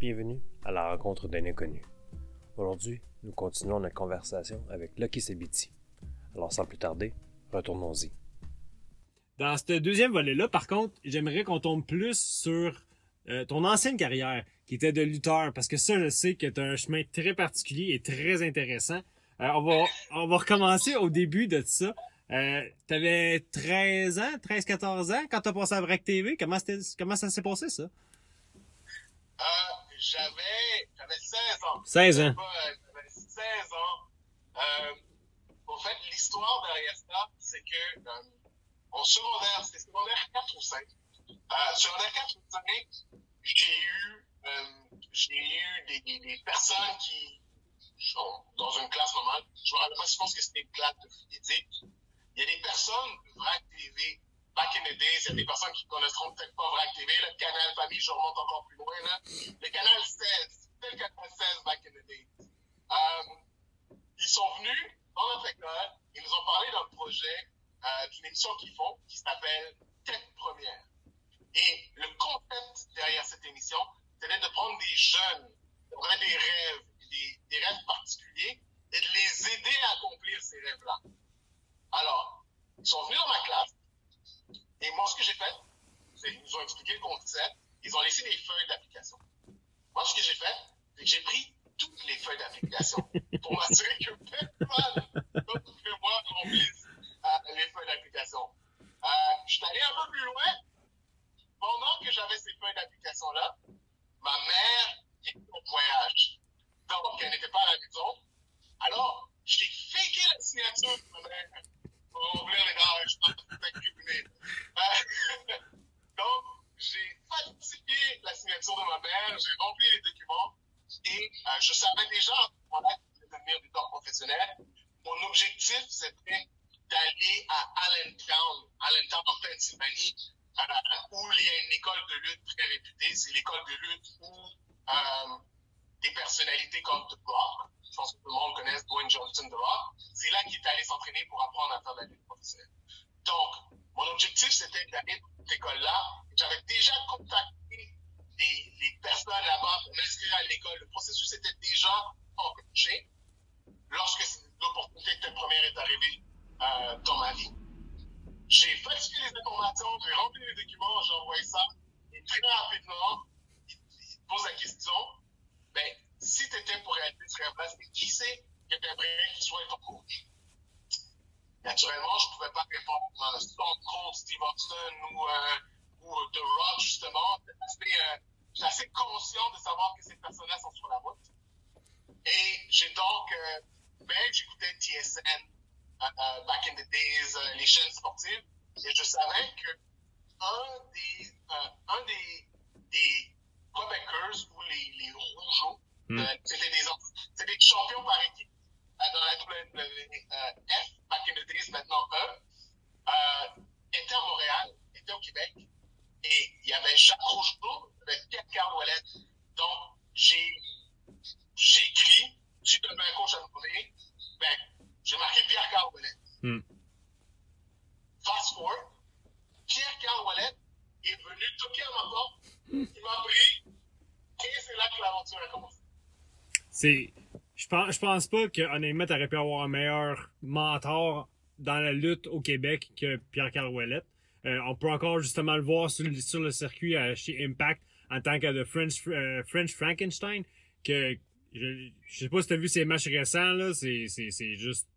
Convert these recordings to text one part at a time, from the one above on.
Bienvenue à la rencontre d'un inconnu. Aujourd'hui, nous continuons notre conversation avec Lucky Sabiti. Alors sans plus tarder, retournons-y. Dans ce deuxième volet-là, par contre, j'aimerais qu'on tombe plus sur euh, ton ancienne carrière, qui était de lutteur, parce que ça, je sais que tu as un chemin très particulier et très intéressant. Euh, on, va, on va recommencer au début de ça. Euh, T'avais 13 ans, 13-14 ans quand t'as passé à Vrac TV. Comment, comment ça s'est passé, ça? Euh, j'avais, j'avais 16 ans. 16 ans. J'avais 16 ans. Euh, en fait, l'histoire derrière ça, c'est que euh, en secondaire, c'était secondaire 4 ou 5. Euh, secondaire 4 ou 5, j'ai eu, euh, j'ai eu des, des, des personnes qui, sont dans une classe normale, je me rappelle pas, je pense que c'était une classe de physique. Il y a des personnes de VRAC TV, back in the days, il y a des personnes qui connaîtront peut-être pas VRAC TV, le canal famille, je remonte encore plus loin, là. Le canal 16, c'était le canal 16 back in the days. Euh, ils sont venus dans notre école, ils nous ont parlé d'un projet, euh, d'une émission qu'ils font, qui s'appelle Tête Première. Et le concept derrière cette émission, c'était de prendre des jeunes qui auraient des rêves, des, des rêves particuliers, et de les aider à accomplir ces rêves-là. Alors, ils sont venus dans ma classe, et moi, ce que j'ai fait, c'est qu'ils nous ont expliqué le concept, ils ont laissé des feuilles d'application. Moi, ce que j'ai fait, c'est que j'ai pris toutes les feuilles d'application pour m'assurer que personne ne pouvait voir remplisse euh, les feuilles d'application. Euh, je suis allé un peu plus loin. Pendant que j'avais ces feuilles d'application-là, ma mère était en voyage. Donc, elle n'était pas à la maison. Alors, j'ai faké la signature de ma mère pour remplir les gages. Euh, Donc, j'ai falsifié la signature de ma mère, j'ai rempli les documents et euh, je savais déjà à ce moment-là que je voulais devenir lutteur professionnel. Mon objectif, c'était d'aller à Allentown, Allentown en Pennsylvanie, euh, où il y a une école de lutte très réputée. C'est l'école de lutte où euh, des personnalités comme The Rock, je pense que tout le monde connaît Dwayne Johnson The Rock, c'est là qu'il est allé s'entraîner pour apprendre à faire de la lutte professionnelle. Donc, mon objectif, c'était d'aller dans cette école-là. J'avais déjà contacté les, personnes là-bas pour m'inscrire à l'école. Le processus était déjà enclenché lorsque l'opportunité de première est arrivée euh, dans ma vie. J'ai falsifié les informations, j'ai rempli les documents, j'ai envoyé ça. Et très rapidement, il, il pose la question, ben, si tu étais pour réaliser ce rêve-là, qui c'est que tu aimerais qu'il soit ton coach? Naturellement, je ne pouvais pas répondre euh, Stone Cold, Steve Austin ou, euh, ou The Rock, justement. J'étais assez, assez conscient de savoir que ces personnes-là sont sur la route. Et j'ai donc, euh, ben, j'écoutais TSN, uh, back in the days, les chaînes sportives, et je savais que un des, un des, des Quebecers ou les, les Rougeaux, Mm. c'était des, c'était des champions par équipe dans la WWF, back in the days, maintenant eux, étaient à Montréal, étaient au Québec, et il y avait Jacques Rougeau, il y avait Pierre-Carl Ouellet. Donc, j'ai, j'ai écrit, si tu devais un coach à donner, ben, j'ai marqué Pierre-Carl Ouellet. Hmm. Fast forward, Pierre-Carl Ouellet est venu toquer à ma porte, il m'a pris, et c'est là que l'aventure a commencé. C'est. Je pense, pas que, honnêtement, t'aurais pu avoir un meilleur mentor dans la lutte au Québec que Pierre-Carl Ouellet. Euh, on peut encore justement le voir sur, le- le circuit euh, chez Impact en tant que de French, euh, French Frankenstein. Que je, sais pas si t'as vu ses matchs récents, là, c'est, c'est, c'est juste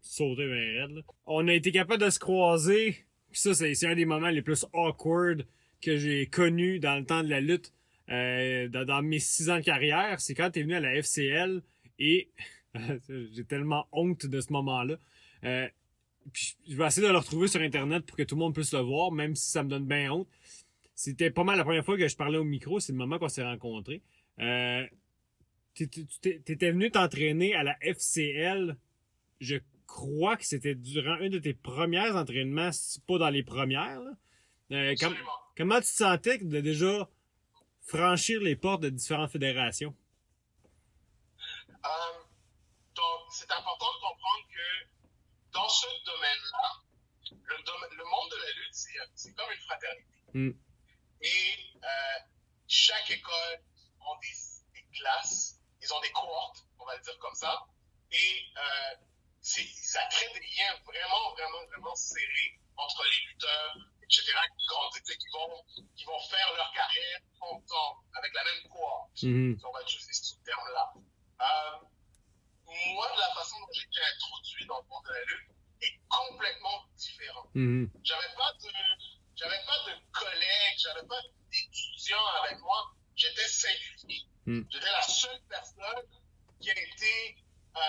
sauté bien raide, là. On a été capable de se croiser. Ça, c'est, un des moments les plus awkward que j'ai connus dans le temps de la lutte. Dans, dans mes six ans de carrière, c'est quand t'es venu à la FCL et j'ai tellement honte de ce moment-là. Euh, puis je vais essayer de le retrouver sur internet pour que tout le monde puisse le voir, même si ça me donne bien honte. C'était pas mal la première fois que je parlais au micro, c'est le moment qu'on s'est rencontrés. Euh, t'étais t'étais venu t'entraîner à la FCL, je crois que c'était durant un de tes premiers entraînements, si pas dans les premières. là. Euh, com- comment tu te sentais de déjà franchir les portes de différentes fédérations? Euh, donc, c'est important de comprendre que dans ce domaine-là, le, dom- le monde de la lutte, c'est, c'est comme une fraternité. Mm. Et euh, chaque école ont des, des classes, ils ont des cohortes, on va le dire comme ça, et euh, c'est- ça crée des liens vraiment, vraiment, vraiment serrés entre les lutteurs, etc., qui grandissent et qui vont, qui vont faire leur carrière ensemble, avec la même cohorte Mhm. si on va utiliser ce terme-là. Euh, moi, de la façon dont j'ai été introduit dans le monde de la lutte est complètement différent. Mhm. J'avais pas de, j'avais pas de collègues, j'avais pas d'étudiants avec moi. J'étais singulier. Mm. J'étais la seule personne qui a été, euh,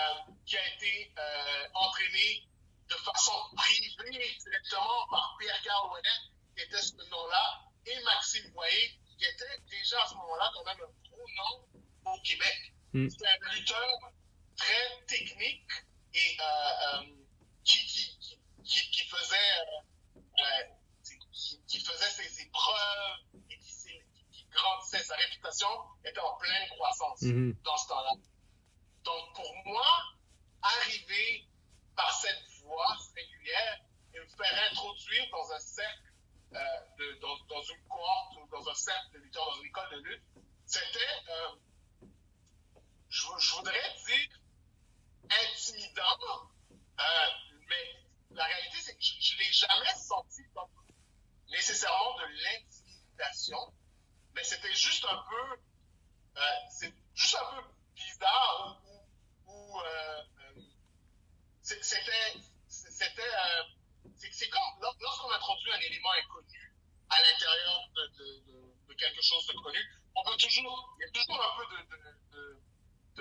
qui a été euh, entraînée de façon privée directement par Pierre-Carl Ouellet, qui était ce nom-là, et Maxime Boyer, qui était déjà à ce moment-là quand même un gros nom au Québec. Mm. C'était un lutteur très technique et euh, euh, qui, qui, qui, faisait euh, qui, faisait ses, ses preuves et qui, grandissait. Sa réputation était en pleine croissance Mhm. dans ce temps-là. Donc, pour moi, arriver par cette voie régulière et me faire introduire dans un cercle, euh, de, dans, dans une cohorte ou dans un cercle de lutteurs, dans une école de lutte, c'était, euh, je, je voudrais dire, intimidant, euh, mais la réalité, c'est que je ne l'ai jamais senti comme nécessairement de l'intimidation, mais c'était juste un peu, euh, juste un peu bizarre ou, ou, euh, c'était, c'était, c'est comme lor- lorsqu'on introduit un élément inconnu à l'intérieur de, quelque chose de connu, on peut toujours, il y a toujours un peu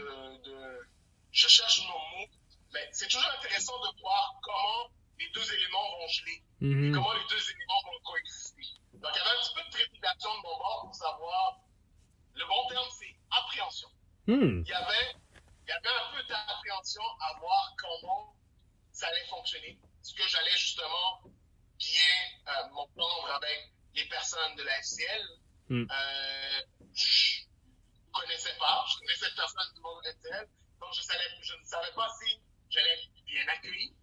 de je cherche nos mots, mais c'est toujours intéressant de voir comment les deux éléments vont geler et Mhm. comment les deux éléments vont coexister. Donc, il y avait un petit peu de trépidation de mon bord pour savoir, le bon terme, c'est appréhension. Hmm. Il y avait, il y avait un peu d'appréhension à voir comment ça allait fonctionner. Est-ce que j'allais justement bien euh, m'entendre avec les personnes de la FCL? Mm. Euh, je connaissais pas, je connaissais personne du monde de la FCL, donc je, savais, je ne savais pas si j'allais être bien accueilli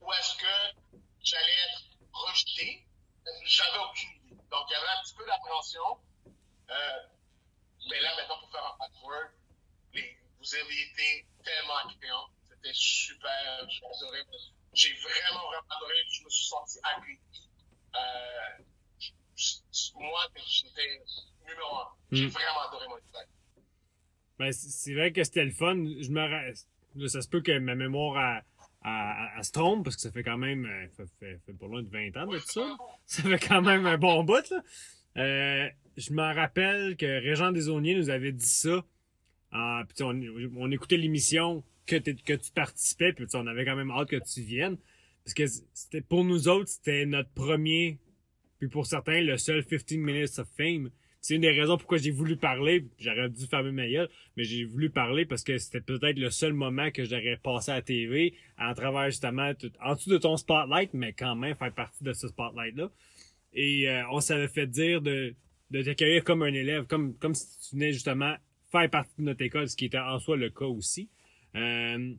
ou est-ce que j'allais être rejeté. J'avais aucune idée. Donc, il y avait un petit peu d'appréhension. Euh, mais là, maintenant, pour faire un password, les, vous avez été tellement accueillants. C'était super. J'ai vraiment, vraiment adoré. Je me suis senti accueilli. Euh, moi, j'étais numéro un. J'ai Mm. vraiment adoré mon travail. Ben, c'est vrai que c'était le fun. Je me ça se peut que ma mémoire a, se trompe parce que ça fait quand même euh, fait, fait, pas loin de 20 ans de ça. Ça fait quand même un bon bout. Là. Euh, je me rappelle que Régent Desauniers nous avait dit ça. Ah, on, écoutait l'émission que, que tu participais, puis on avait quand même hâte que tu viennes. Parce que pour nous autres, c'était notre premier, puis pour certains, le seul 15 minutes of fame. C'est une des raisons pourquoi j'ai voulu parler. J'aurais dû fermer ma gueule, mais j'ai voulu parler parce que c'était peut-être le seul moment que j'aurais passé à la TV à travers justement en dessous de ton spotlight, mais quand même faire partie de ce spotlight-là. Et euh, on s'avait fait dire de, de t'accueillir comme un élève, comme, comme si tu venais justement faire partie de notre école, ce qui était en soi le cas aussi. Euh,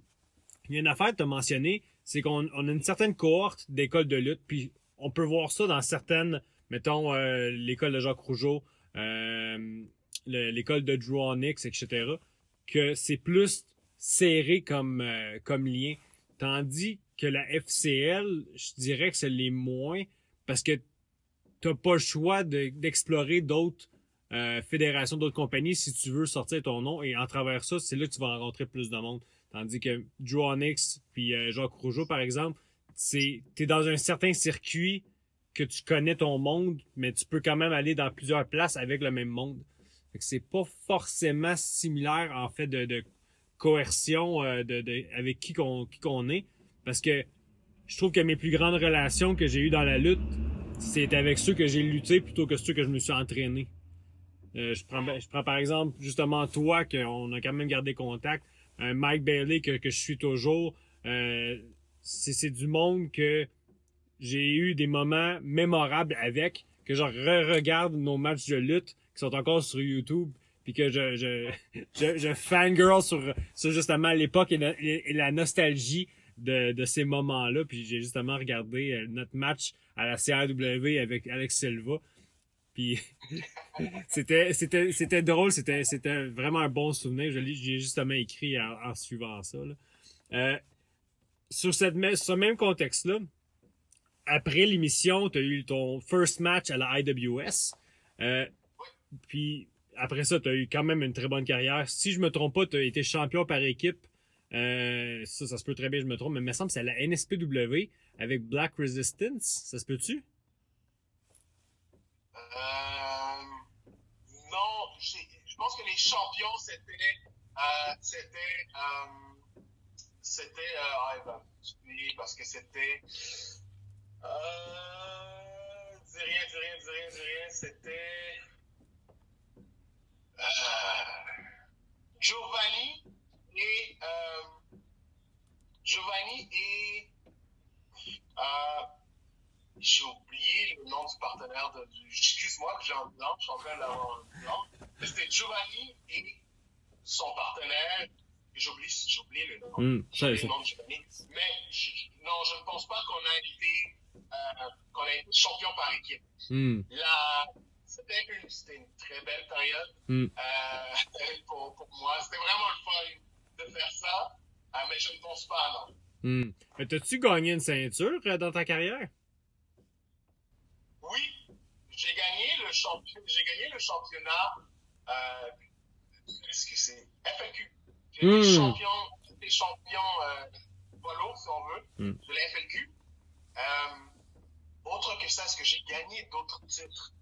il y a une affaire que tu as c'est qu'on on a une certaine cohorte d'écoles de lutte, puis on peut voir ça dans certaines, mettons, euh, l'école de Jacques Rougeau, euh, le- l'école de Drew etc., que c'est plus serré comme, euh, comme lien. Tandis que la FCL, je dirais que c'est les moins, parce que t'as pas le choix de- d'explorer d'autres euh, fédérations, d'autres compagnies si tu veux sortir ton nom, et en travers ça, c'est là que tu vas rencontrer plus de monde. Tandis que Drew puis Jacques Rougeau, par exemple, c'est t'es dans un certain circuit que tu connais ton monde, mais tu peux quand même aller dans plusieurs places avec le même monde. C'est pas forcément similaire en fait de, coercion euh, avec qui qu'on est, parce que je trouve que mes plus grandes relations que j'ai eues dans la lutte, c'est avec ceux que j'ai lutté plutôt que ceux que je me suis entraîné. Euh, je prends je prends par exemple justement toi qu'on a quand même gardé contact, un Mike Bailey que, je suis toujours. Euh, c'est du monde que j'ai eu des moments mémorables avec, que je re-regarde nos matchs de lutte qui sont encore sur YouTube, puis que je je, je, fangirl sur, sur justement l'époque et, la- nostalgie de, de ces moments-là. Puis j'ai justement regardé euh, notre match à la CRW avec Alex Silva. Puis c'était drôle, c'était vraiment un bon souvenir. J'ai justement écrit en, suivant ça. là. Euh, sur cette ce même contexte-là, après l'émission, tu as eu ton first match à la IWS. Euh, puis après ça, tu as eu quand même une très bonne carrière. Si je me trompe pas, tu as été champion par équipe. Euh, ça, ça se peut très bien, je me trompe, mais il me semble que c'est à la NSPW avec Black Resistance. Ça se peut-tu? Euh, non, je pense que les champions, c'était. Euh, c'était. Euh, c'était. Parce que c'était. Euh, dis rien, dis rien, dis rien, dis rien. C'était. Euh, Giovanni et. Euh, Giovanni et. Euh, j'ai oublié le nom du partenaire de. du- Excuse-moi que j'ai un blanc, je suis en train d'avoir un blanc. C'était Giovanni et son partenaire. J'oublie, j'ai oublié le nom. J'ai ça, le nom de Giovanni. Mais je- non, je ne pense pas qu'on a été, qu'on a été champion par équipe. Hmm, La, c'était une, une très belle période Mm. euh, pour, pour moi. C'était vraiment le fun de faire ça, euh, mais je ne pense pas, non. hmm. Mais T'as-tu gagné une ceinture euh, dans ta carrière? Oui, j'ai gagné le gagné championnat. Euh, Est-ce que c'est FLQ J'ai été Mm. champion, été champion euh, polo, si on veut, Mm. de la FLQ. Euh, autre que ça, est-ce que j'ai gagné d'autres titres?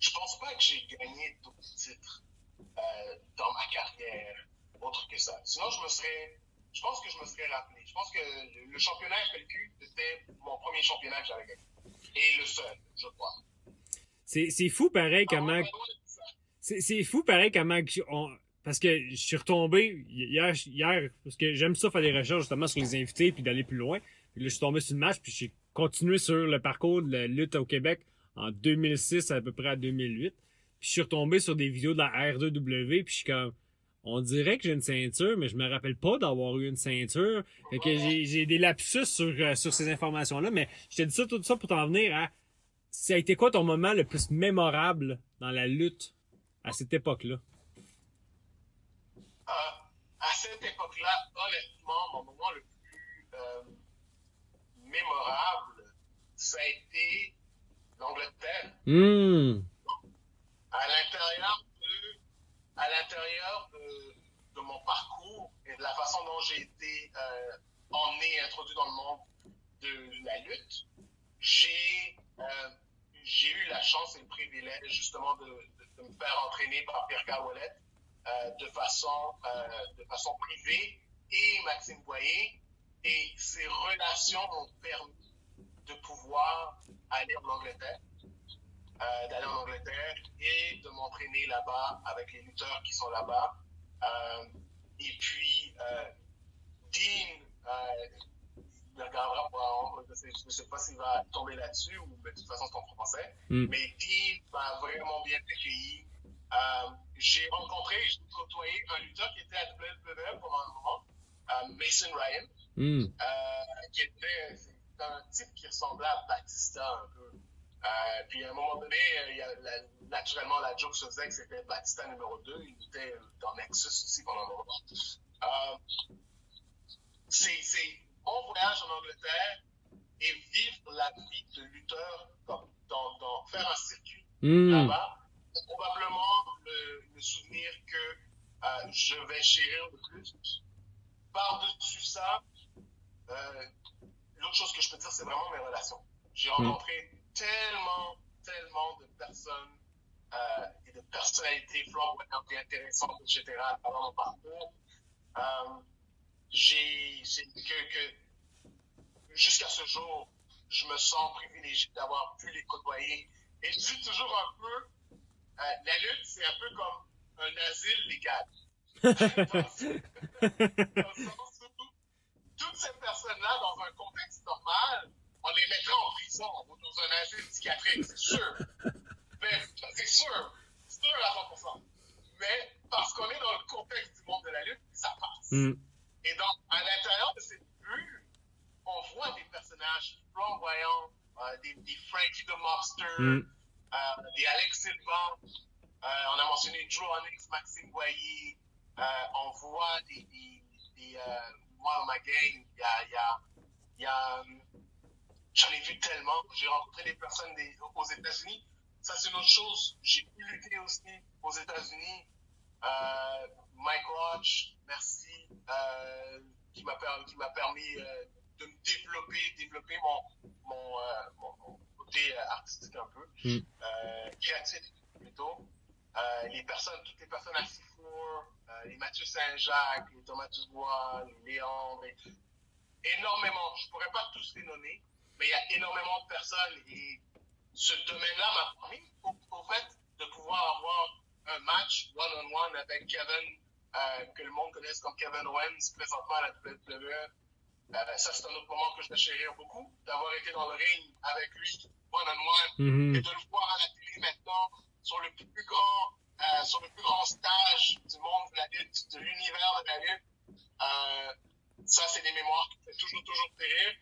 Je pense pas que j'ai gagné d'autres titres euh, dans ma carrière, autre que ça. Sinon, je me serais, je pense que je me serais rappelé. Je pense que le, le championnat FLQ c'était mon premier championnat que j'avais gagné et le seul, je crois. C'est fou pareil Ah, comment... c'est fou pareil comment on- parce que je suis retombé hier hier parce que j'aime ça faire des recherches justement sur les invités puis d'aller plus loin. Puis là je suis tombé sur le match puis j'ai continué sur le parcours de la lutte au Québec en 2006 à peu près à 2008. Puis je suis retombé sur des vidéos de la R2W puis je suis comme on dirait que j'ai une ceinture mais je me rappelle pas d'avoir eu une ceinture. Fait que j'ai des lapsus sur euh, sur ces informations là mais je t'ai dit ça tout ça pour t'en venir à ça a été quoi ton moment le plus mémorable dans la lutte à cette époque-là? Euh, à cette époque-là, honnêtement, mon moment le plus euh, mémorable, ça a été l'Angleterre. Hum. À l'intérieur de, à l'intérieur de, de mon parcours et de la façon dont j'ai été euh, emmené, introduit dans le monde de la lutte, j'ai euh, j'ai eu la chance et le privilège justement de, de, de me faire entraîner par Pierre Carouelette euh, de façon euh, de façon privée et Maxime Boyer et ces relations m'ont permis de pouvoir aller en Angleterre euh, d'aller en Angleterre et de m'entraîner là-bas avec les lutteurs qui sont là-bas. Euh, et puis, euh, Dean, il regardera je je sais pas s'il va tomber là-dessus, ou mais de toute façon c'est en français. Mm. Mais Dean m'a vraiment bien accueilli. J'ai rencontré, j'ai côtoyé un lutteur qui était à WWE pendant un moment, Mason Ryan euh, qui était un type qui ressemblait à Batista un peu. Euh, puis à un moment donné, euh, il y a la- naturellement la joke se faisait que c'était Batista numéro 2. Il était dans Nexus aussi pendant un moment. Euh, c'est mon voyage en Angleterre et vivre la vie de lutteur dans, dans, dans- faire un circuit Hum. là-bas, c'est probablement le, le souvenir que euh, je vais chérir le plus. Par-dessus ça, euh, l'autre chose que je peux dire, c'est vraiment mes relations. J'ai rencontré tellement, tellement de personnes euh, et de personnalités flamboyantes et intéressantes, etc., pendant mon parcours. Euh, j'ai, que, que jusqu'à ce jour, je me sens privilégié d'avoir pu les côtoyer. Et je dis toujours un peu, euh, la lutte, c'est un peu comme un asile légal. Dans le sens où toutes ces personnes-là, dans un contexte normal, on les mettrait en prison ou dans un asile psychiatrique, c'est sûr. Mais c'est sûr, c'est sûr à 100%. Mais parce qu'on est dans le contexte du monde de la lutte, ça passe. Hum. Et donc, à l'intérieur de cette bulle, on voit des personnages flamboyants, euh, des, des Frankie the Mobster, Hum. euh, des Alex Silva, euh, on a mentionné Drew Onyx, Maxime Boyer, euh, on voit des, des, des euh, moi dans ma gang, il y a, y a, y a euh, j'en ai vu tellement, j'ai rencontré des personnes des, aux États-Unis, ça c'est une autre chose, j'ai pu lutter aussi aux États-Unis, euh, Mike Roach, merci, euh, qui m'a permis, qui m'a permis euh, de me développer, développer mon, mon, euh, mon, mon côté artistique un peu, Mm. créatif plutôt. Les personnes, toutes les personnes à euh, les Mathieu Saint-Jacques, les Thomas Dubois, les Léandre, et- énormément. Je pourrais pas tous les nommer, mais il y a énormément de personnes et ce domaine-là m'a permis, au, au fait, de pouvoir avoir un match one-on-one avec Kevin, euh, que le monde connaisse comme Kevin Owens, présentement à la WWE. Euh, ça, c'est un autre moment que je vais chérir beaucoup, d'avoir été dans le ring avec lui, one-on-one, Mhm. et de le voir à la télé maintenant sur le plus grand, euh, sur le plus grand stage du monde de la lutte, de l'univers de la lutte. Euh, ça, c'est des mémoires qui font toujours, toujours plaisir.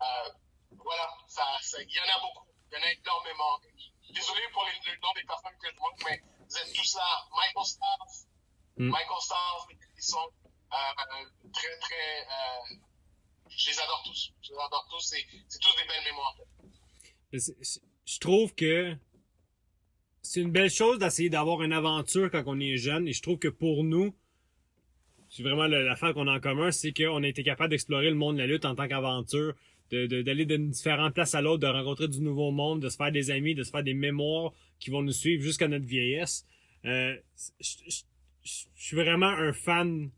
Euh, voilà, ça, ça, il y en a beaucoup. Il y en a énormément. Désolé pour les, le nom des personnes que je manque, mais vous êtes tous là. Michael Stiles, Mm. Michael Stiles, ils sont très, très. Je les adore tous. Je les adore tous. C'est tous des belles mémoires. Je trouve que c'est une belle chose d'essayer d'avoir une aventure quand on est jeune. Et je trouve que pour nous, c'est vraiment l'affaire qu'on a en commun, c'est qu'on a été capable d'explorer le monde de la lutte en tant qu'aventure, d'aller de, différentes places à l'autre, de rencontrer du nouveau monde, de se faire des amis, de se faire des mémoires qui vont nous suivre jusqu'à notre vieillesse. Euh, je suis vraiment un fan.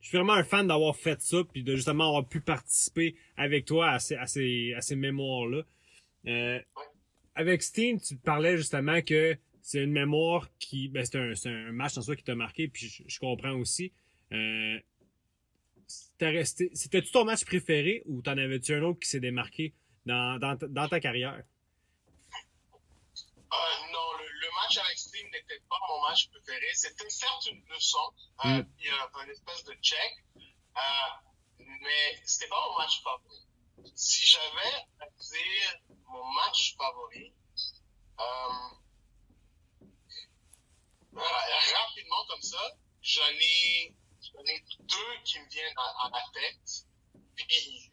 Je suis vraiment un fan d'avoir fait ça, puis de justement avoir pu participer avec toi à ces, à ces, à ces mémoires-là. Euh, avec Steen, tu parlais justement que c'est une mémoire qui, ben c'est un, match en soi qui t'a marqué, puis je, je comprends aussi. Euh, c'était-tu ton match préféré ou t'en avais-tu un autre qui s'est démarqué dans, dans, ta- dans ta carrière? Euh, non, le, le match avec Steam n'était pas mon match préféré. C'était certes une leçon, euh, Mm. puis un, un espèce de check, euh, mais c'était pas mon match favori. Si j'avais à dire mon match favori, euh, rapidement comme ça, j'en ai, deux qui me viennent à, à la tête. Puis,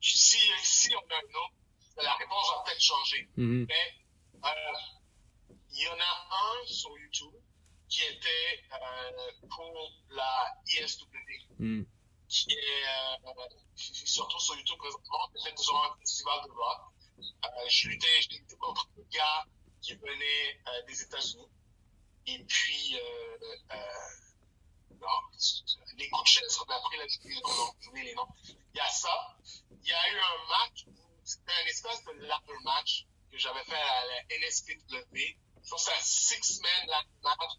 si, si on a un autre, la réponse va peut-être changer. Mhm. Mais euh, il y en a un sur YouTube qui était euh, pour la ISW, Mhm. Qui est euh, qui surtout sur YouTube présentement, c'était durant un festival de rock. Euh, je luttais, je luttais contre gars qui venait euh, des États-Unis. Et puis, euh, euh, non, les coups de chaise, on a appris la j'oublie les noms. Il y a ça. Il y a eu un match, c'était un espèce de ladder match que j'avais fait à la NSPW. Je pense que c'est un six-man ladder match.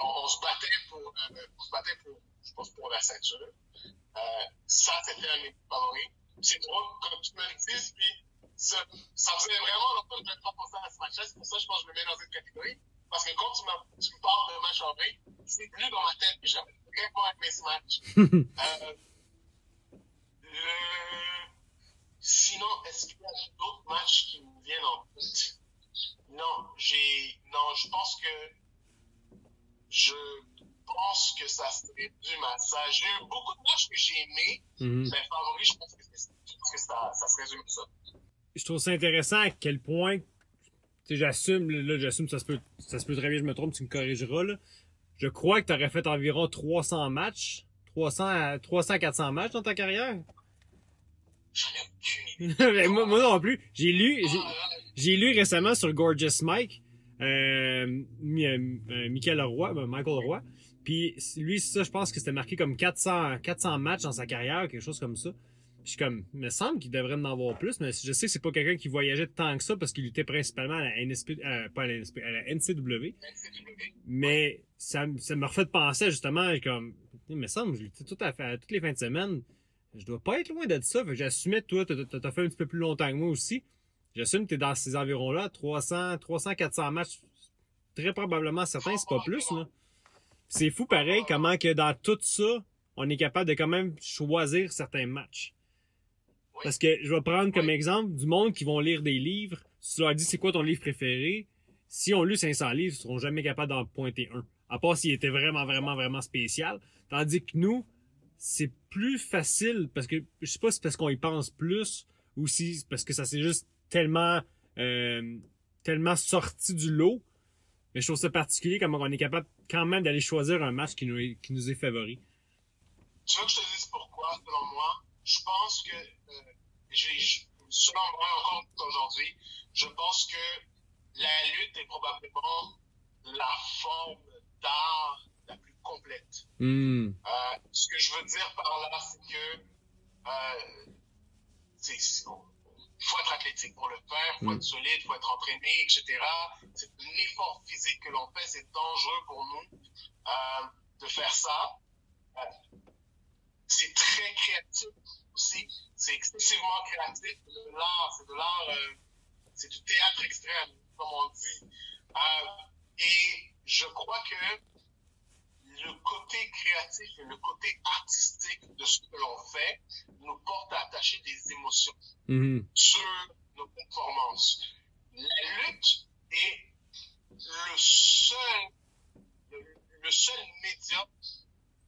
On, on se battait pour, euh, on se battait pour, je pense, pour la ceinture. Euh, ça, c'était un de mes favoris. C'est drôle, comme tu me le dis, puis ça, ça faisait vraiment longtemps que je n'avais pas pensé à ce match-là. C'est pour ça que je pense que je me mets dans une catégorie. Parce que quand tu, tu me parles de match en vrai, c'est plus dans ma tête que j'avais vraiment aimé ce match. Euh, le... Sinon, est-ce qu'il y a d'autres matchs qui me viennent en tête? Non, j'ai. Non, je pense que. Je pense que ça serait à ça. J'ai eu beaucoup de matchs que j'ai aimés, Mhm. mais favori, je pense que, c'est- je pense que ça, ça se résume à ça. je trouve ça intéressant à quel point, tu sais, j'assume, là, j'assume, ça se peut, ça se peut très bien, je me trompe, tu me corrigeras, là. Je crois que tu aurais fait environ 300 matchs, 300 à 300 400 matchs dans ta carrière. J'en ai aucune idée. Mais moi, moi non plus. J'ai lu, j'ai lu récemment sur Gorgeous Mike, euh, euh, euh, Michael Roy, ben, Michael Roy. Puis lui, ça, je pense que c'était marqué comme 400, 400 matchs dans sa carrière, quelque chose comme ça. Je suis comme, il me semble qu'il devrait en avoir plus, mais je sais que c'est pas quelqu'un qui voyageait tant que ça parce qu'il luttait principalement à la NSP, NSP, NCW. Mais ça, ça me refait de penser justement, comme, il me semble, je luttais tout à fait, toutes les fins de semaine. Je dois pas être loin de ça. Fait que j'assumais, toi, t'as fait un petit peu plus longtemps que moi aussi. J'assume que t'es dans ces environs-là, 300, 300, 400 matchs. Très probablement certains, c'est pas plus, là. C'est fou pareil comment que dans tout ça, on est capable de quand même choisir certains matchs. Parce que je vais prendre comme exemple du monde qui vont lire des livres. Si tu leur dis c'est quoi ton livre préféré, si on lu 500 livres, ils seront jamais capables d'en pointer un. À part s'il était vraiment, vraiment, vraiment spécial. Tandis que nous, c'est plus facile parce que je sais pas si c'est parce qu'on y pense plus ou si c'est parce que ça s'est juste tellement euh, tellement sorti du lot. Mais je trouve ça particulier comment on est capable quand même d'aller choisir un match qui nous est, qui nous est favori. Tu veux que je te dise pourquoi, selon moi? Je pense que, euh, j'ai, selon moi, encore aujourd'hui, je pense que la lutte est probablement la forme d'art la plus complète. Hmm. Euh, ce que je veux dire par là, c'est que euh, c'est- il faut être athlétique pour le faire, il faut Mm. être solide, il faut être entraîné, etc. C'est un effort physique que l'on fait, c'est dangereux pour nous euh, de faire ça. Euh, c'est très créatif aussi, c'est excessivement créatif. C'est de l'art, c'est de l'art, euh, c'est du théâtre extrême, comme on dit. Euh, et je crois que le côté créatif et le côté artistique de ce que l'on fait nous porte à attacher des émotions Mhm. sur nos performances. La lutte est le seul, le, le seul média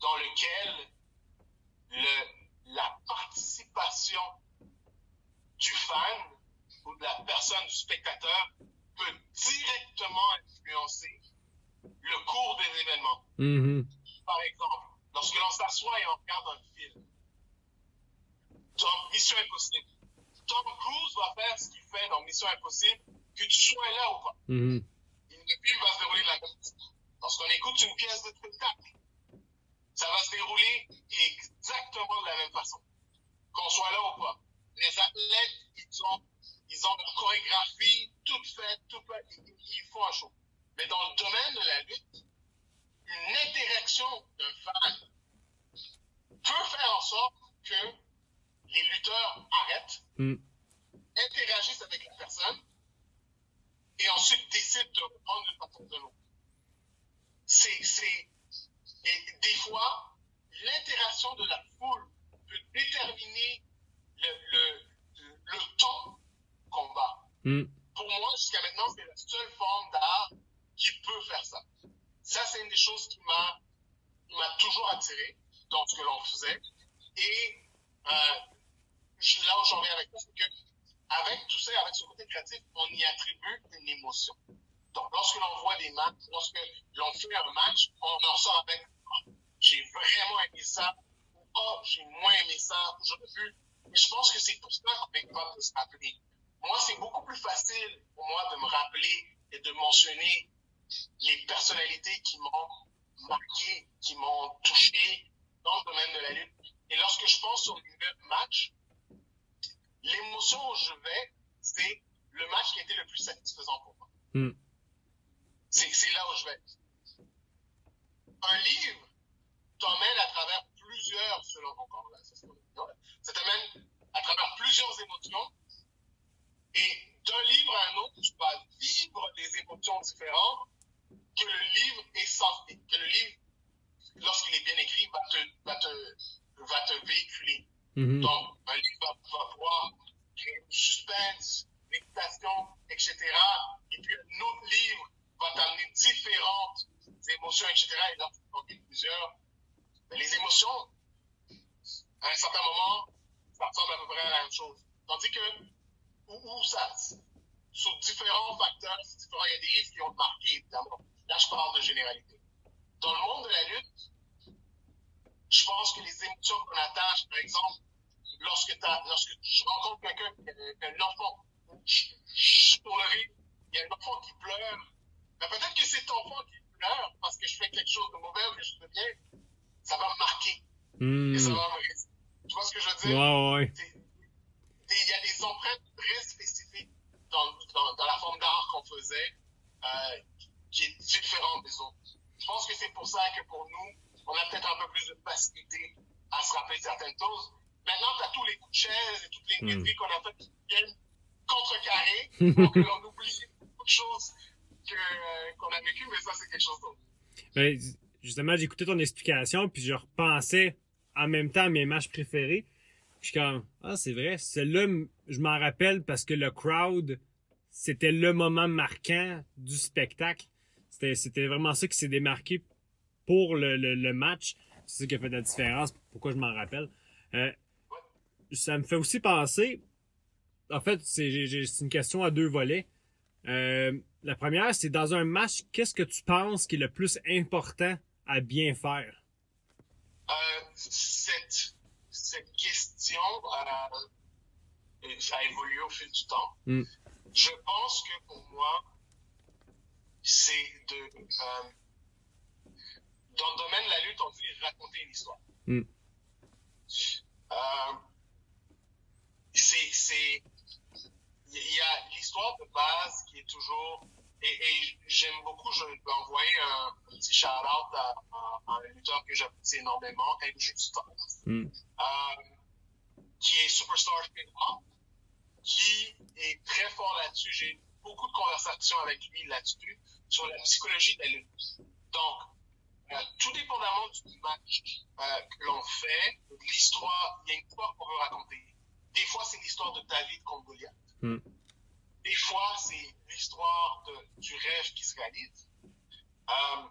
dans lequel le, la participation du fan ou de la personne, du spectateur, peut directement influencer le cours des événements. Mhm. Par exemple, lorsque l'on s'assoit et on regarde un film, dans Mission Impossible, Tom Cruise va faire ce qu'il fait dans Mission Impossible, que tu sois là ou pas. Mhm. Le film va se dérouler de la même façon. Lorsqu'on écoute une pièce de spectacle, ça va se dérouler exactement de la même façon. Qu'on soit là ou pas. Les athlètes, ils ont, ils ont leur chorégraphie toute faite, tout fait, ils, ils font un show. Mais dans le domaine de la lutte, une interaction d'un fan peut faire en sorte que les lutteurs arrêtent, Mm. interagissent avec la personne et ensuite décident de reprendre une façon de l'autre. C'est, c'est, et des fois, l'interaction de la foule peut déterminer le, le, le, le ton qu'on bat. Mm. Pour moi, jusqu'à maintenant, c'est la seule forme d'art qui peut faire ça. Ça, c'est une des choses qui m'a, m'a toujours attiré dans ce que l'on faisait. Et euh, là où j'en viens avec ça, c'est que avec tout ça, avec ce côté créatif, on y attribue une émotion. Donc, lorsque l'on voit des matchs, lorsque l'on fait un match, on en sort avec Ah, j'ai vraiment aimé ça, ou oh, j'ai moins aimé ça, ou j'aurais pu. Mais je pense que c'est pour ça qu'on capable de se rappeler. Moi, c'est beaucoup plus facile pour moi de me rappeler et de mentionner personnalités qui m'ont marqué, qui m'ont touché dans le domaine de la lutte. Et lorsque je pense au match, l'émotion où je vais, c'est le match qui a été le plus satisfaisant pour moi. Mm. C'est là où je vais. Un livre t'emmène à travers plusieurs, selon encore là, ça t'amène à travers plusieurs émotions. Et d'un livre à un autre, tu vas vivre des émotions différentes que le livre est que le livre, lorsqu'il est bien écrit, va te, va te, va te véhiculer. Mhm. Donc, un livre va, va pouvoir créer du suspense, l'excitation, etc. Et puis, un autre livre va t'amener différentes émotions, etc. Et en vivre plusieurs. Mais les émotions, à un certain moment, ça ressemble à peu près à la même chose. Tandis que, où, où ça, sur différents facteurs, c'est différent. Il y a des livres qui ont marqué, évidemment. Là, je parle de généralité. Dans le monde de la lutte, je pense que les émotions qu'on attache, par exemple, lorsque, lorsque je rencontre quelqu'un qui a un enfant, je, je suis sur le ring, il y a un enfant qui pleure, mais peut-être que cet enfant qui pleure parce que je fais quelque chose de mauvais ou quelque chose de bien, ça va me marquer et ça va me rester. Tu vois ce que je veux dire? Ouais, ouais. Il y a des empreintes très spécifiques dans, dans, dans la forme d'art qu'on faisait euh, qui est différente des autres. Je pense que c'est pour ça que pour nous, on a peut-être un peu plus de facilité à se rappeler certaines choses. Maintenant, tu as tous les coups de chaise et toutes les Mm. niaiseries qu'on a faites qui viennent contrecarrer pour que l'on oublie beaucoup de choses qu'on a vécues, mais ça, c'est quelque chose d'autre. Ben, justement, j'écoutais ton explication, puis je repensais en même temps à mes matchs préférés. Je suis comme, ah, c'est vrai. Celle-là, je m'en rappelle parce que le crowd, c'était le moment marquant du spectacle. C'était, vraiment ça qui s'est démarqué pour le, le, le match. C'est ça qui a fait la différence. Pourquoi je m'en rappelle. Euh, ça me fait aussi penser. En fait, c'est, une question à deux volets. Euh, la première, c'est dans un match, qu'est-ce que tu penses qui est le plus important à bien faire? Euh, cette, cette question a évolué au fil du temps. Mm. Je pense que pour moi, c'est de. euh, dans le domaine de la lutte, on dit raconter une histoire. Mm. Euh, c'est. c'est- Il y a l'histoire de base qui est toujours. Et, et j'aime beaucoup, je vais envoyer un petit shout-out à, à- à un lutteur que j'apprécie énormément, Andrew Starr, Mm. euh, qui est Superstar Benoit, qui est très fort là-dessus. J'ai eu beaucoup de conversations avec lui là-dessus, sur la psychologie de la lutte. Donc, euh, tout dépendamment du match euh, que l'on fait, l'histoire, il y a une histoire qu'on veut raconter. Des fois, c'est l'histoire de David contre Goliath. Mm. Des fois, c'est l'histoire du rêve qui se réalise. Euh,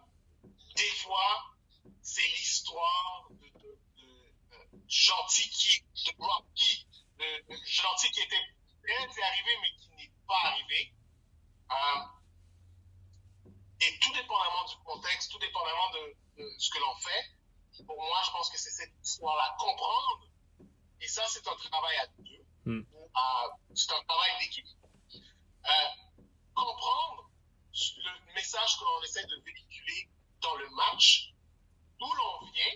des fois, c'est l'histoire de, de, de, gentil qui est de Rocky, de, de gentil qui était prêt d'y arriver mais qui n'est pas arrivé. Et tout dépendamment du contexte, tout dépendamment de, de ce que l'on fait, pour moi, je pense que c'est cette histoire-là. Comprendre, et ça, c'est un travail à deux, Mm. à- c'est un travail d'équipe. Euh, comprendre le message que l'on essaie de véhiculer dans le match, d'où l'on vient,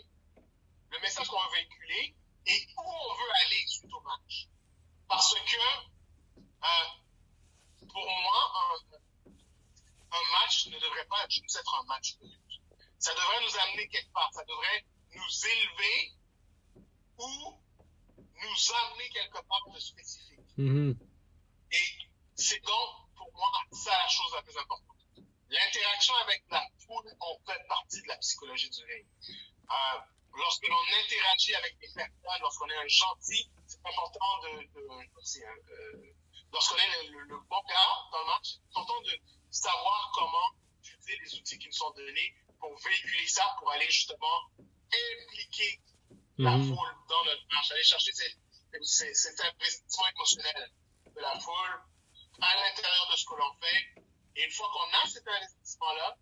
le message qu'on veut véhiculer et où on veut aller suite au match. Parce que, euh, pour moi, un, un match ne devrait pas juste être un match de lutte. Ça devrait nous amener quelque part. Ça devrait nous élever ou nous amener quelque part de spécifique. Mhm. Et c'est donc, pour moi, ça la chose la plus importante. L'interaction avec la foule en fait partie de la psychologie du ring. Euh, lorsque l'on interagit avec des personnes, lorsqu'on est un gentil, c'est important de, de c'est, euh, lorsqu'on est le, le, le bon gars dans le match, c'est important de savoir comment utiliser les outils qui nous sont donnés pour véhiculer ça, pour aller justement impliquer la Mhm. foule dans notre match, aller chercher cet, investissement émotionnel de la foule à l'intérieur de ce que l'on fait. Et une fois qu'on a cet investissement-là,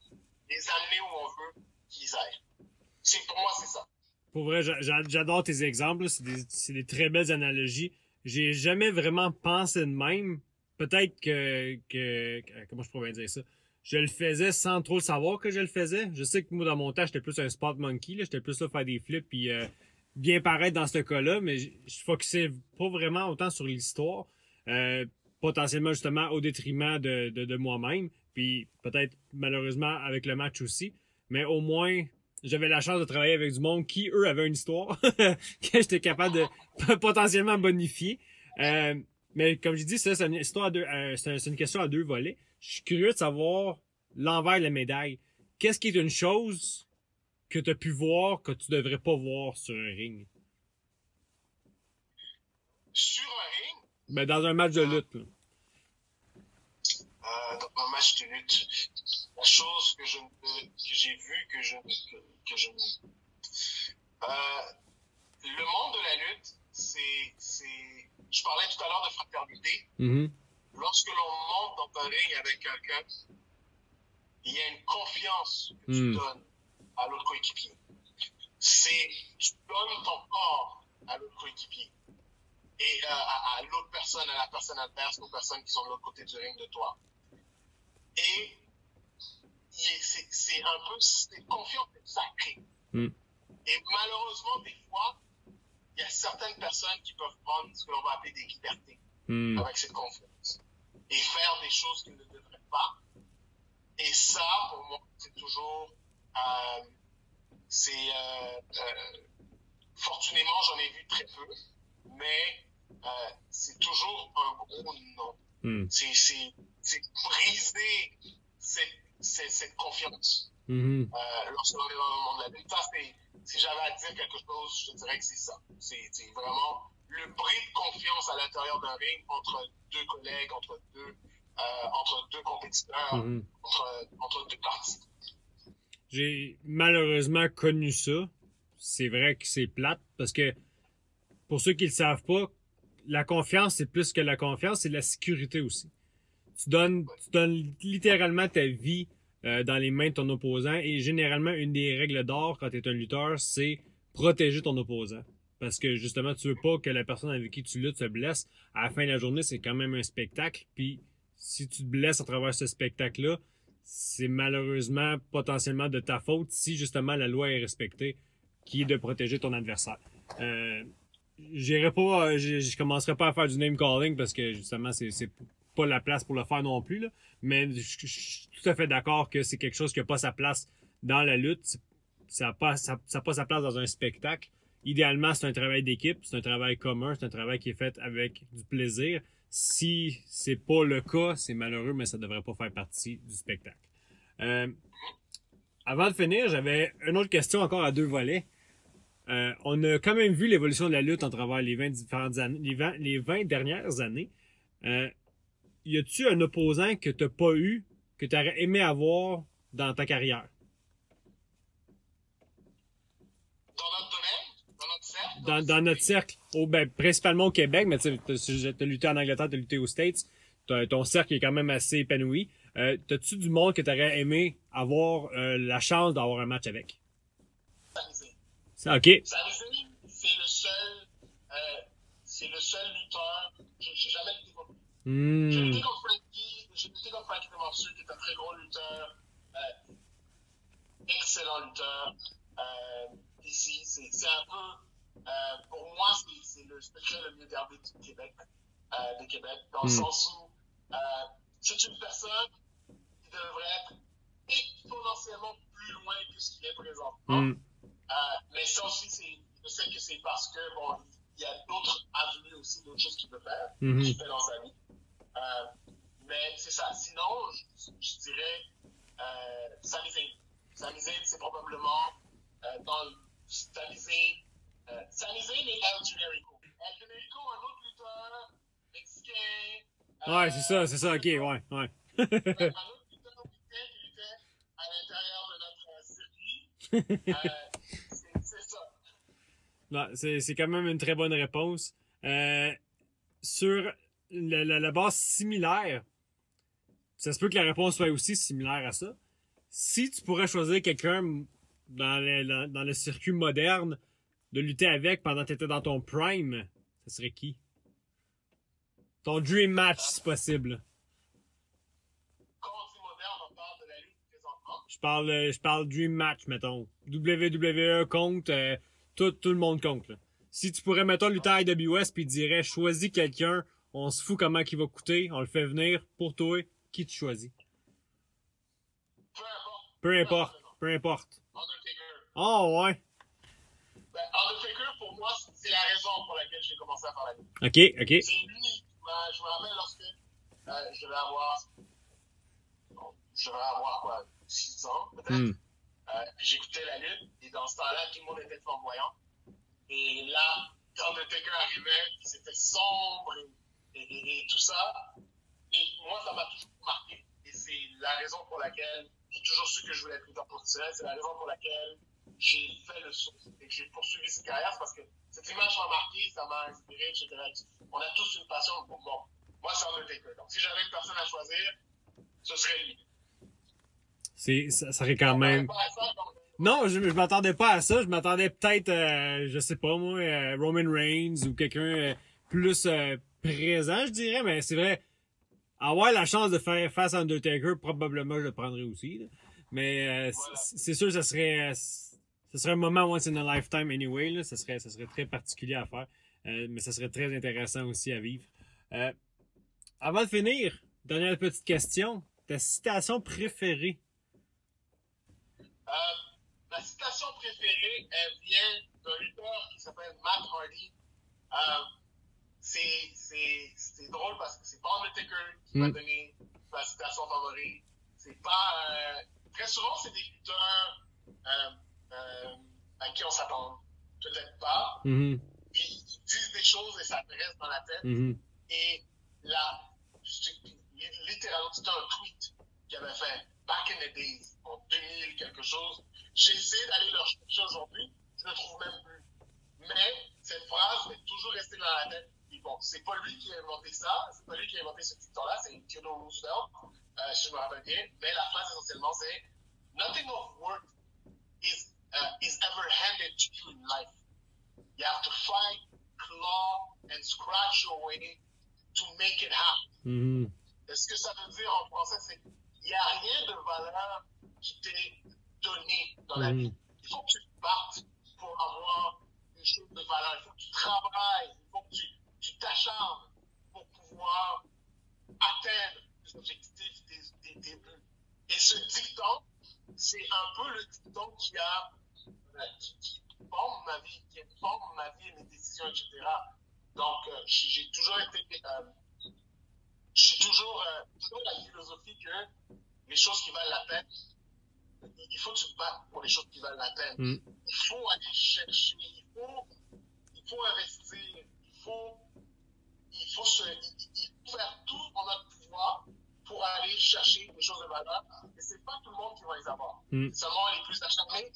les amener où on veut qu'ils aillent. C'est, pour moi, c'est ça. Pour vrai, j'a- j'a- j'adore tes exemples. C'est des, c'est des très belles analogies. J'ai jamais vraiment pensé de même. Peut-être que, que, que- Comment je pourrais dire ça? Je le faisais sans trop le savoir que je le faisais. Je sais que moi, dans mon temps, j'étais plus un spot monkey. J'étais plus là faire des flips puis euh, bien paraître dans ce cas-là. Mais je je focusais pas vraiment autant sur l'histoire. Euh, potentiellement, justement, au détriment de, de, de moi-même. Puis peut-être, malheureusement, avec le match aussi. Mais au moins, j'avais la chance de travailler avec du monde qui, eux, avaient une histoire que j'étais capable de potentiellement bonifier. Euh, mais comme je dis, ça, c'est une histoire à deux, euh, c'est un- c'est une question à deux volets. Je suis curieux de savoir l'envers de la médaille. Qu'est-ce qui est une chose que tu as pu voir que tu devrais pas voir sur un ring? Sur un ring, Ben, dans un match de lutte. là. euh, dans un match de lutte, la chose que je que j'ai vue, que je que, que je ne- euh, le monde de la lutte, c'est c'est je parlais tout à l'heure de fraternité. Mhm. Lorsque l'on monte dans un ring avec quelqu'un, il y a une confiance que tu Mm. donnes à l'autre coéquipier. C'est tu donnes ton corps à l'autre coéquipier et euh, à, à l'autre personne, à la personne adverse, aux personnes qui sont de l'autre côté du ring de toi. Et c'est un peu cette confiance sacrée. Mm. Et malheureusement, des fois, il y a certaines personnes qui peuvent prendre ce que l'on va appeler des libertés Mm. avec cette confiance et faire des choses qu'ils ne devraient pas. Et ça, pour moi, c'est toujours, euh, c'est, euh, euh, fortunément, j'en ai vu très peu, mais c'est toujours un gros non. Mm. C'est, briser cette, cette, cette confiance Mhm. euh, lorsque l'on est dans le monde de la lutte. Ça, si j'avais à dire quelque chose, je dirais que c'est ça. C'est, vraiment le bris de confiance à l'intérieur d'un ring entre deux collègues, entre deux, euh, entre deux compétiteurs, Mhm. entre, entre deux parties. J'ai malheureusement connu ça. C'est vrai que c'est plate parce que pour ceux qui le savent pas, la confiance, c'est plus que la confiance, c'est la sécurité aussi. Tu donnes, tu donnes littéralement ta vie euh, dans les mains de ton opposant et généralement, une des règles d'or quand tu es un lutteur, c'est protéger ton opposant. Parce que justement, tu veux pas que la personne avec qui tu luttes se blesse. À la fin de la journée, c'est quand même un spectacle. Puis si tu te blesses à travers ce spectacle-là, c'est malheureusement potentiellement de ta faute si justement la loi est respectée, qui est de protéger ton adversaire. Euh, j'irai pas, euh, je, je commencerai pas à faire du name calling parce que justement c'est pas la place pour le faire non plus là. Mais je, suis tout à fait d'accord que c'est quelque chose qui a pas sa place dans la lutte. Ça a pas ça, pas sa place dans un spectacle. Idéalement, c'est un travail d'équipe, c'est un travail commun, c'est un travail qui est fait avec du plaisir. Si c'est pas le cas, c'est malheureux, mais ça devrait pas faire partie du spectacle. Euh, avant de finir, j'avais une autre question encore à deux volets. Euh, on a quand même vu l'évolution de la lutte en travers les 20 différentes années, les 20, les 20 dernières années. Euh, y a-tu un opposant que t'as pas eu, que tu aurais aimé avoir dans ta carrière? Dans notre domaine, dans notre cercle, Dans, dans notre cercle, ben, principalement au Québec, mais tu t'as lutté en Angleterre, t'as lutté aux States, ton cercle est quand même assez épanoui. Euh, T'as-tu du monde que t'aurais aimé avoir euh, la chance d'avoir un match avec? C'est- Ok. C'est le seul, euh, c'est le seul lutteur. J'ai jamais J'ai Hmm. lutté contre Frankie, j'ai lutté contre Frankie Demarsu, qui est un très gros lutteur, euh, excellent lutteur. Euh, ici, c'est c'est un peu, euh, pour moi, c'est- le secret le mieux gardé du Québec, euh, de Québec, dans le Mm. sens où euh, c'est une personne qui devrait être exponentiellement plus loin que ce qu'il est présentement. Hmm. Euh, mais ça aussi, je sais que c'est parce que, bon, il y a d'autres avenues aussi, d'autres choses qu'il peut faire, qu'il fait dans sa vie. Euh, mais c'est ça. Sinon, je, je dirais, euh, c'est probablement, euh, dans le, euh, Sami Zayn et El Generico. El Generico, un autre lutteur mexicain. euh, Ouais, c'est ça, c'est ça, ok, ouais, ouais. un autre lutteur mexicain qui à l'intérieur de notre circuit. Euh, c'est, c'est ça. Quand même une très bonne réponse. Sur la, la- la base similaire, ça se peut que la réponse soit aussi similaire à ça. Si tu pourrais choisir quelqu'un dans le, dans, dans le circuit moderne de lutter avec pendant que tu étais dans ton prime, ce serait qui? Ton dream match, si possible. Je parle, je parle dream match, mettons. WWE compte, euh, tout, tout le monde compte. Là. Si tu pourrais, mettons, lutter à IWS puis dirais, choisis quelqu'un, on se fout comment il va coûter, on le fait venir pour toi, qui tu choisis? Peu importe. Peu importe, peu importe. Undertaker. Oh ouais. Ben, Undertaker, pour moi, c'est la raison pour laquelle j'ai commencé à faire la lutte. Ok, ok. C'est lui, ben, je me rappelle lorsque euh, je devais avoir, bon, je devais avoir quoi, 6 ans peut-être. Hmm. Euh, j'écoutais la lutte, et dans ce temps-là, tout le monde était flamboyant. Et là, Undertaker arrivait, c'était sombre et, et- et- et tout ça, et moi, ça m'a toujours marqué. Et c'est la raison pour laquelle j'ai toujours su que je voulais être lutteur professionnel. C'est la raison pour laquelle j'ai fait le saut et que j'ai poursuivi cette carrière. c'est parce que cette image m'a marqué, ça m'a inspiré, etc. On a tous une passion pour moi. Moi, c'est Undertaker. Donc, si j'avais une personne à choisir, ce serait lui. C'est, ça serait quand même. Donc, Non, je, je m'attendais pas à ça. Je m'attendais peut-être, euh, je sais pas moi, euh, Roman Reigns ou quelqu'un euh, plus euh, présent, je dirais. Mais c'est vrai, avoir la chance de faire face à Undertaker, probablement je le prendrais aussi. là. Mais euh, Voilà. c'est sûr, ça serait, euh, ça serait un moment once in a lifetime anyway. Là. Ça serait, ça serait très particulier à faire, Euh, mais ça serait très intéressant aussi à vivre. Euh, avant de finir, dernière petite question. Ta citation préférée? Euh, ma citation préférée, elle vient d'un lutteur qui s'appelle Matt Hardy. C'est, drôle parce que c'est pas Undertaker qui m'a Mm. donné ma citation favorite. C'est pas. Euh, très souvent, c'est des lutteurs euh, euh, à qui on s'attend peut-être pas. Mhm. Puis disent des choses et ça te reste dans la tête. Mhm. Et là, littéralement, c'était un tweet qu'il avait fait back in the days, en 2000 quelque chose. J'ai essayé d'aller le chercher aujourd'hui, je ne le trouve même plus. Mais cette phrase est toujours restée dans la tête. Bon, c'est pas lui qui a inventé ça, c'est pas lui qui a inventé ce dicton-là, c'est Theodore Roosevelt, euh, si je me rappelle bien. Mais la phrase essentiellement, c'est Nothing of worth is, uh, is ever handed to you in life. You have to fight, claw, and scratch your way to make it happen. Mhm. Et ce que ça veut dire en français, c'est qu'il n'y a rien de valeur qui t'est donné dans la Mhm. vie. Il faut que tu te battes pour avoir une chose de valeur. Il faut que tu travailles. Il faut que tu tu t'acharnes pour pouvoir atteindre les objectifs, tes, tes, tes buts. Et ce dicton, c'est un peu le dicton qui a euh, qui, qui forme ma vie, qui forme ma vie et mes décisions, etc. Donc, euh, j'ai j'ai toujours été euh, je suis toujours, euh, toujours la philosophie que les choses qui valent la peine, il faut te battes pour les choses qui valent la peine. Mm. Il faut aller chercher, il faut, il faut investir, faut, se, il, il faut faire tout en notre pouvoir pour aller chercher des choses de valeur. Et c'est pas tout le monde qui va les avoir. Mm. Seulement les plus acharnés,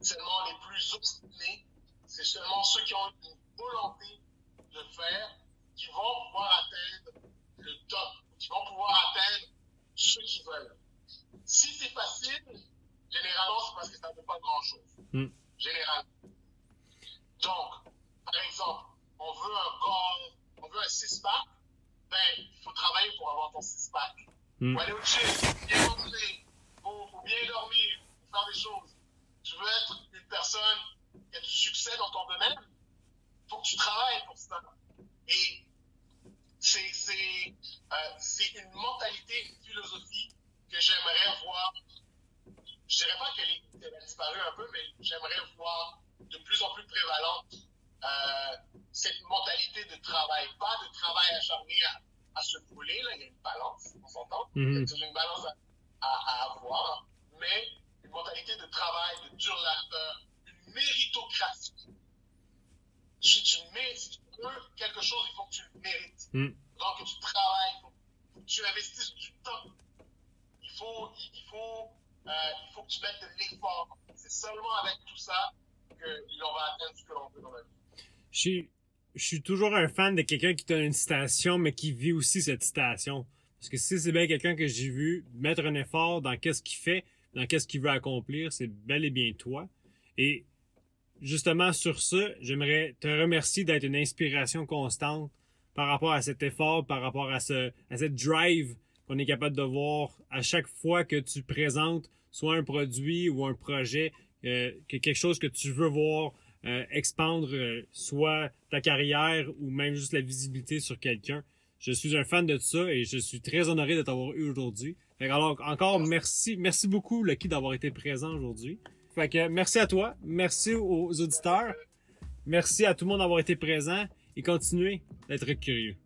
seulement les plus obstinés, c'est seulement ceux qui ont une volonté de faire qui vont pouvoir atteindre le top, qui vont pouvoir atteindre ce qu'ils veulent. Si c'est facile, généralement, c'est parce que ça ne vaut pas grand-chose. Mm. Généralement. Donc, par exemple, on veut un corps, veut un six-pack, ben, il faut travailler pour avoir ton six-pack. Mm. Faut aller au gym, bien manger, faut, faut bien dormir, faut faire des choses. Tu veux être une personne qui a du succès dans ton domaine, faut que tu travailles pour ça. Et c'est, c'est, euh, c'est une mentalité, une philosophie que j'aimerais voir. Je dirais pas qu'elle, est, qu'elle a disparu un peu, mais j'aimerais voir de plus en plus prévalente euh, cette mentalité de travail. Pas de travail acharné à, à se brûler, là, il y a une balance, on s'entend. Il y Mhm. a toujours une balance à, à, à avoir, mais une mentalité de travail, de dur labeur, une méritocratie. Si tu, si tu veux quelque chose, il faut que tu le mérites. Mm. Donc, que tu travailles, il faut, faut que tu investisses du temps. Il faut, il, il faut, euh, il faut que tu mettes de l'effort. C'est seulement avec tout ça que l'on va atteindre ce que l'on veut dans la vie. Je suis, toujours un fan de quelqu'un qui donne une citation, mais qui vit aussi cette citation. Parce que si c'est bien quelqu'un que j'ai vu mettre un effort dans qu'est-ce qu'il fait, dans qu'est-ce qu'il veut accomplir, c'est bel et bien toi. Et justement sur ça, j'aimerais te remercier d'être une inspiration constante par rapport à cet effort, par rapport à ce, à cette drive qu'on est capable de voir à chaque fois que tu présentes soit un produit ou un projet, euh, que quelque chose que tu veux voir euh, expandre euh, soit ta carrière ou même juste la visibilité sur quelqu'un. Je suis un fan de ça et je suis très honoré de t'avoir eu aujourd'hui. Alors encore merci, merci beaucoup Lucky d'avoir été présent aujourd'hui. Fait que merci à toi, merci aux auditeurs, merci à tout le monde d'avoir été présent et continuez d'être curieux.